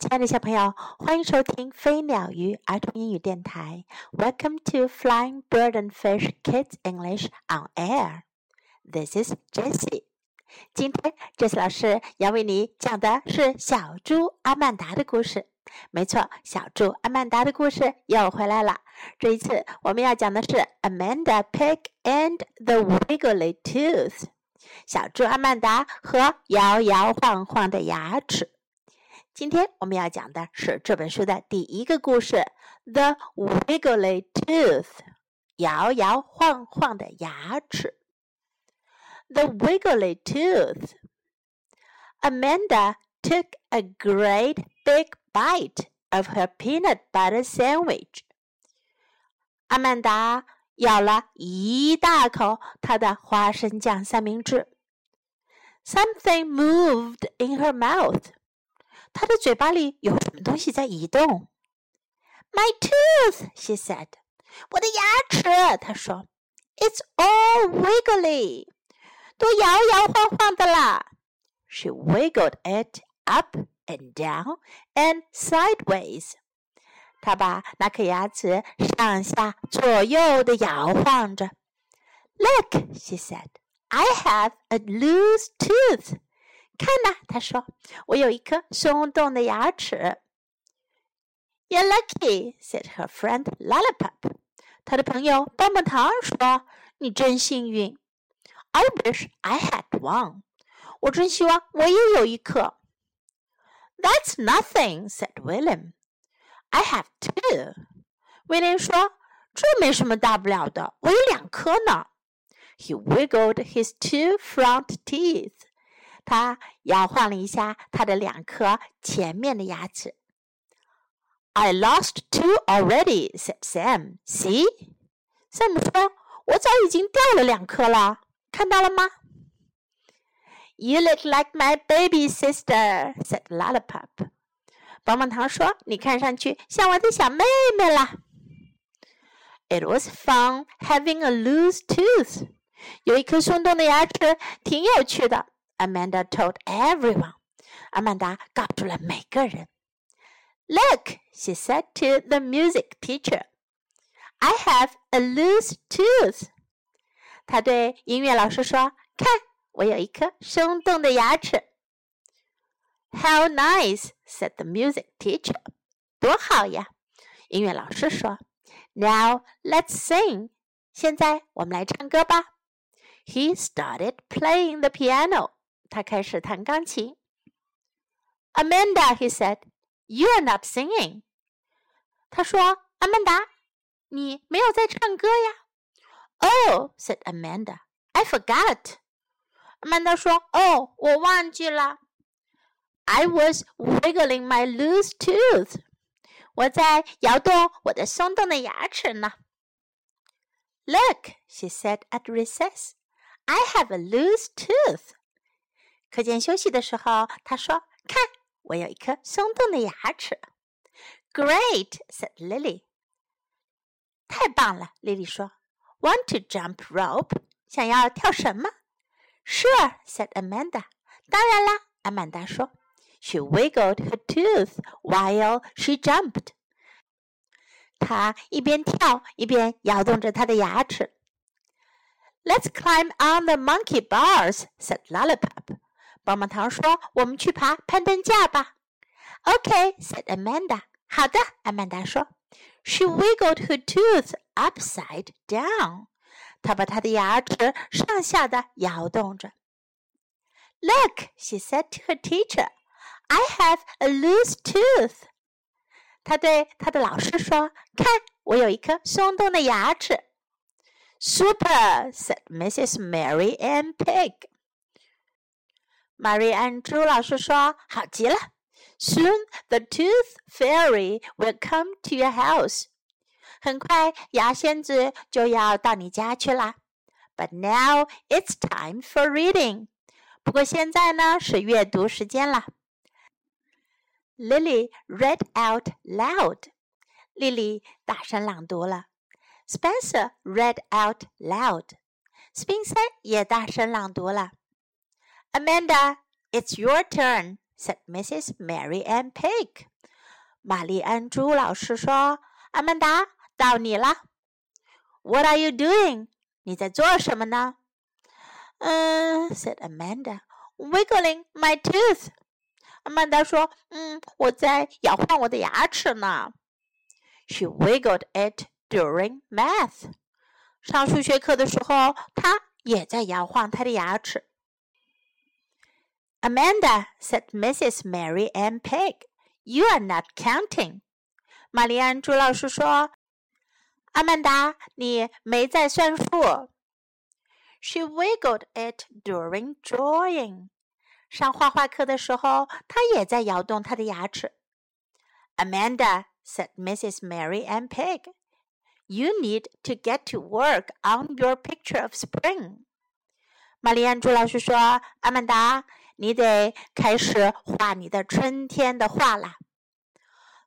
亲爱的小朋友，欢迎收听飞鸟鱼儿童英语电台。Welcome to Flying Bird and Fish Kids English on Air. This is Jessie. 今天，Jessie 老师要为你讲的是小猪阿曼达的故事。没错，小猪阿曼达的故事又回来了。这一次，我们要讲的是 Amanda Pig and the Wiggly Tooth。小猪阿曼达和摇摇晃晃的牙齿。今天我们要讲的是这本书的第一个故事，《The Wiggly Tooth》，摇摇晃晃的牙齿。The Wiggly Tooth. Amanda took a great big bite of her peanut butter sandwich. 阿曼达咬了一大口她的花生酱三明治。Something moved in her mouth. 她的嘴巴里有什么东西在移动？My tooth, she said. 我的牙齿，她说。It's all wiggly，都摇摇晃晃的啦。She wiggled it up and down and sideways。她把那颗牙齿上下左右的摇晃着。Look, she said. I have a loose tooth. 看呐，他说：“我有一颗松动的牙齿。” You're lucky," said her friend Lollipop. 他的朋友棒棒糖说：“你真幸运。” I wish I had one. 我真希望我也有一颗。That's nothing," said William. I have two. 威廉说：“这没什么大不了的，我有两颗呢。” He wiggled his two front teeth. 他摇晃了一下他的两颗前面的牙齿。I lost two already," said Sam. "See?" Sam 说：“我早已经掉了两颗了，看到了吗？”You look like my baby sister," said Lollipop. 棒棒糖说：“你看上去像我的小妹妹了。” It was fun having a loose tooth. 有一颗松动的牙齿挺有趣的。Amanda told everyone. 阿曼达告诉了每个人。Look, she said to the music teacher. I have a loose tooth. 她对音乐老师说：“看，我有一颗松动的牙齿。” How nice, said the music teacher. 多好呀！音乐老师说：“Now let's sing. 现在我们来唱歌吧。” He started playing the piano. 他开始弹钢琴。Amanda, he said, "You are not singing." 他说：“阿曼达，你没有在唱歌呀。” Oh, said Amanda, "I forgot." 阿曼达说：“哦，我忘记了。” I was wiggling my loose tooth. 我在摇动我的松动的牙齿呢。Look, she said at recess. I have a loose tooth. 课间休息的时候，他说：“看，我有一颗松动的牙齿。” Great said Lily。太棒了，莉莉说。Want to jump rope？想要跳绳吗？Sure said Amanda。当然啦，阿曼达说。She wiggled her tooth while she jumped。她一边跳一边摇动着她的牙齿。Let's climb on the monkey bars said Lollipop。 棒棒糖说：“我们去爬攀登架吧。” Okay, said Amanda. 好的，阿曼达说。She wiggled her tooth upside down. 她把她的牙齿上下的摇动着。Look, she said to her teacher. I have a loose tooth. 她对她的老师说：“看，我有一颗松动的牙齿。” Super, said Mrs. Mary Ann Pig. 玛丽安朱老师说：“好极了！Soon the tooth fairy will come to your house。很快牙仙子就要到你家去啦。But now it's time for reading。不过现在呢是阅读时间了。Lily read out loud。丽丽大声朗读了。Spencer read out loud。斯宾塞也大声朗读了。Amanda, it's your turn, said Mrs. Mary Ann Pig. 玛丽安朱老师说：“阿曼达，到你了。”What are you doing？你在做什么呢？嗯，said Amanda，wiggling my tooth。阿曼达说：“嗯，我在摇晃我的牙齿呢。” She wiggled it during math。上数学课的时候，她也在摇晃她的牙齿。 Amanda said, "Mrs. Mary Ann Pig, you are not counting." 玛丽安朱老师说：“阿曼达，你没在算数。” She wiggled it during drawing. 上画画课的时候，她也在摇动她的牙齿。Amanda said, "Mrs. Mary Ann Pig." You need to get to work on your picture of spring. 玛丽安朱老师说：“阿曼达， 你得开始画你的春天的画啦。”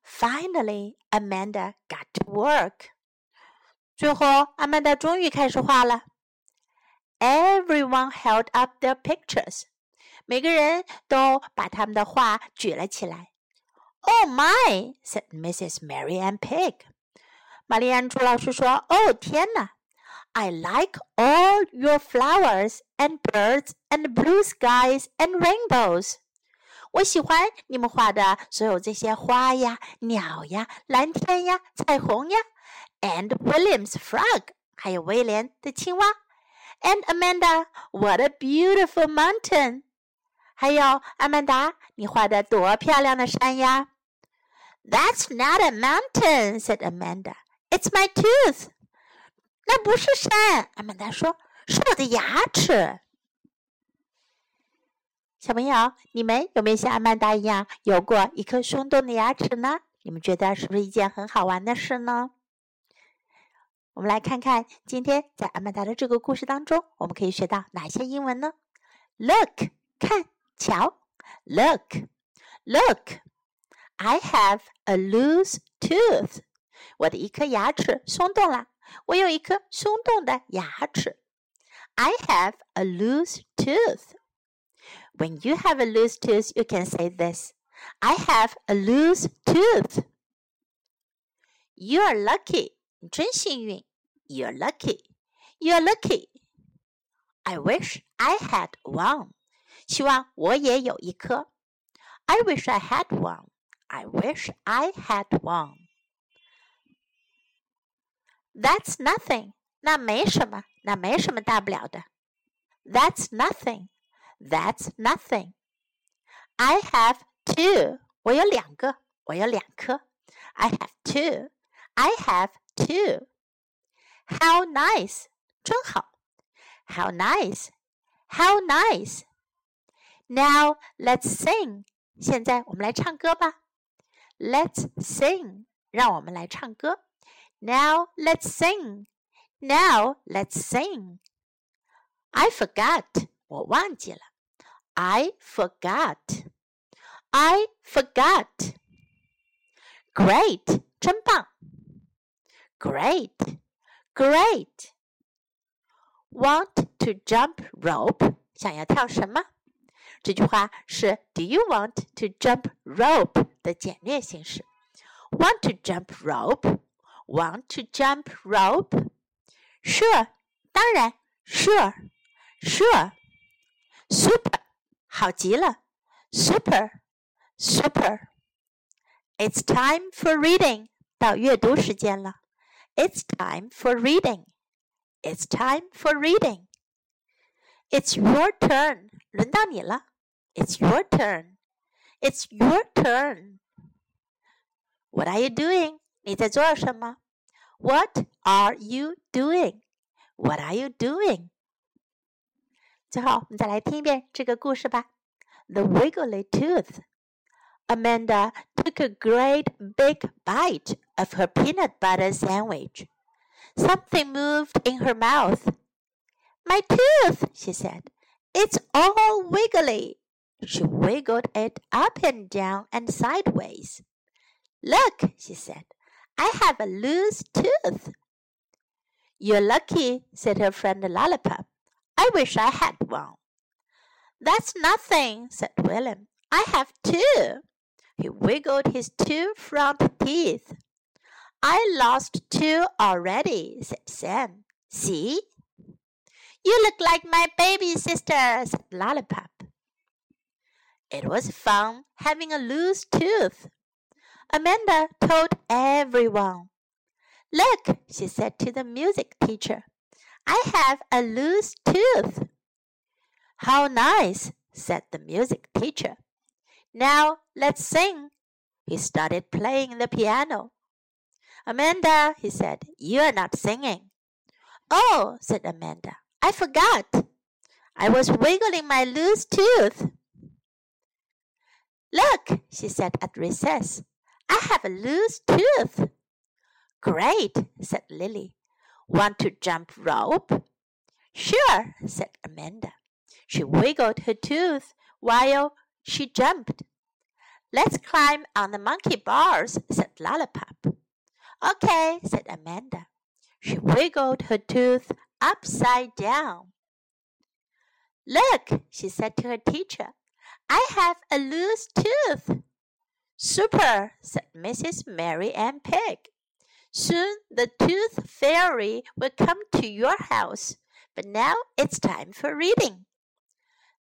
Finally, Amanda got to work. 最后，阿曼达终于开始画了。Everyone held up their pictures. 每个人都把他们的画举了起来。Oh my! said Mrs. Mary Ann Pig. 玛丽安朱老师说：“哦，天哪！” I like all your flowers and birds and blue skies and rainbows. 我喜欢你们画的所有这些花呀、鸟呀、蓝天呀、彩虹呀，and William's frog，还有威廉的青蛙，and Amanda, what a beautiful mountain！还有阿曼达，你画的多漂亮的山呀！That's not a mountain," said Amanda. "It's my tooth." 那不是山，阿曼达说：“是我的牙齿。”小朋友，你们有没有像阿曼达一样有过一颗松动的牙齿呢？你们觉得是不是一件很好玩的事呢？我们来看看今天在阿曼达的这个故事当中，我们可以学到哪些英文呢？Look，看，瞧；Look，Look，I have a loose tooth，我的一颗牙齿松动了。我有一颗松动的牙齿。I have a loose tooth. When you have a loose tooth, you can say this. I have a loose tooth. You are lucky. 你真幸运。You're lucky. You're lucky. I wish I had one. 希望我也有一颗。I wish I had one. I wish I had one. That's nothing. 那没什么，那没什么大不了的。That's nothing. That's nothing. I have two. 我有两个，我有两颗。I have two. I have two. How nice. 真好。How nice. How nice. Now let's sing. 现在我们来唱歌吧。Let's sing. 让我们来唱歌。 now let's sing. Now let's sing. I forgot. 我忘记了。I forgot. I forgot. Great. 真棒。Great. Great. Want to jump rope? 想要跳什么？这句话是 Do you want to jump rope 的简略形式。Want to jump rope? Want to jump rope? Sure，当然，Sure, Sure. Super，好极了，Super, Super. It's time for reading，到阅读时间了。It's time for reading. It's time for reading. It's your turn，轮到你了。It's your turn. It's your turn. What are you doing? 你在做什么？What are you doing? What are you doing? 最后，我们再来听一遍这个故事吧。The Wiggly Tooth. Amanda took a great big bite of her peanut butter sandwich. Something moved in her mouth. My tooth, she said. It's all wiggly. She wiggled it up and down and sideways. Look, she said. I have a loose tooth. You're lucky, said her friend Lollipop. I wish I had one. That's nothing, said William. I have two. He wiggled his two front teeth. I lost two already, said Sam. See? You look like my baby sister, said Lollipop. It was fun having a loose tooth. Amanda told everyone. Look, she said to the music teacher. I have a loose tooth. How nice, said the music teacher. Now let's sing. He started playing the piano. Amanda, he said, you are not singing. Oh, said Amanda, I forgot. I was wiggling my loose tooth. Look, she said at recess. I have a loose tooth. Great, said Lily. Want to jump rope? Sure, said Amanda. She wiggled her tooth while she jumped. Let's climb on the monkey bars, said Lollipop. Okay, said Amanda. She wiggled her tooth upside down. Look, she said to her teacher. I have a loose tooth. Super, said Mrs. Mary Ann Pig. Soon the tooth fairy will come to your house, but now it's time for reading.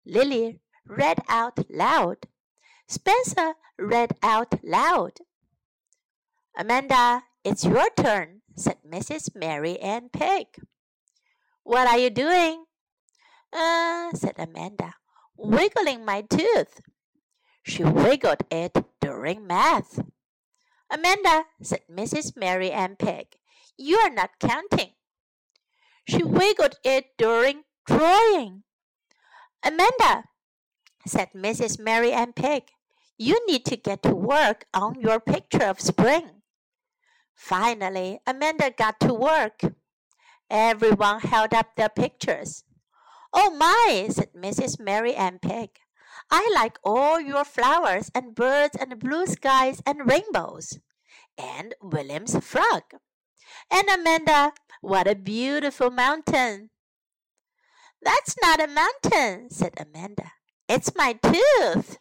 Lily read out loud. Spencer read out loud. Amanda, it's your turn, said Mrs. Mary Ann Pig. What are you doing? Uh, said Amanda, wiggling my tooth. She wiggled it during math. Amanda, said Mrs. Mary Ann Pig, you are not counting. She wiggled it during drawing. Amanda, said Mrs. Mary Ann Pig, you need to get to work on your picture of spring. Finally, Amanda got to work. Everyone held up their pictures. Oh my, said Mrs. Mary Ann Pig. I like all your flowers and birds and blue skies and rainbows. And William's frog. And Amanda, what a beautiful mountain. That's not a mountain, said Amanda. It's my tooth.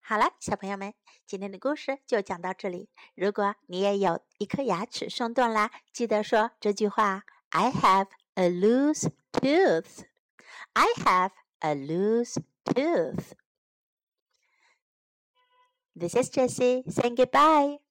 好了，小朋友们，今天的故事就讲到这里。如果你也有一颗牙齿松动啦，记得说这句话：I have a loose tooth. I have a loose tooth. This is Jessie saying goodbye.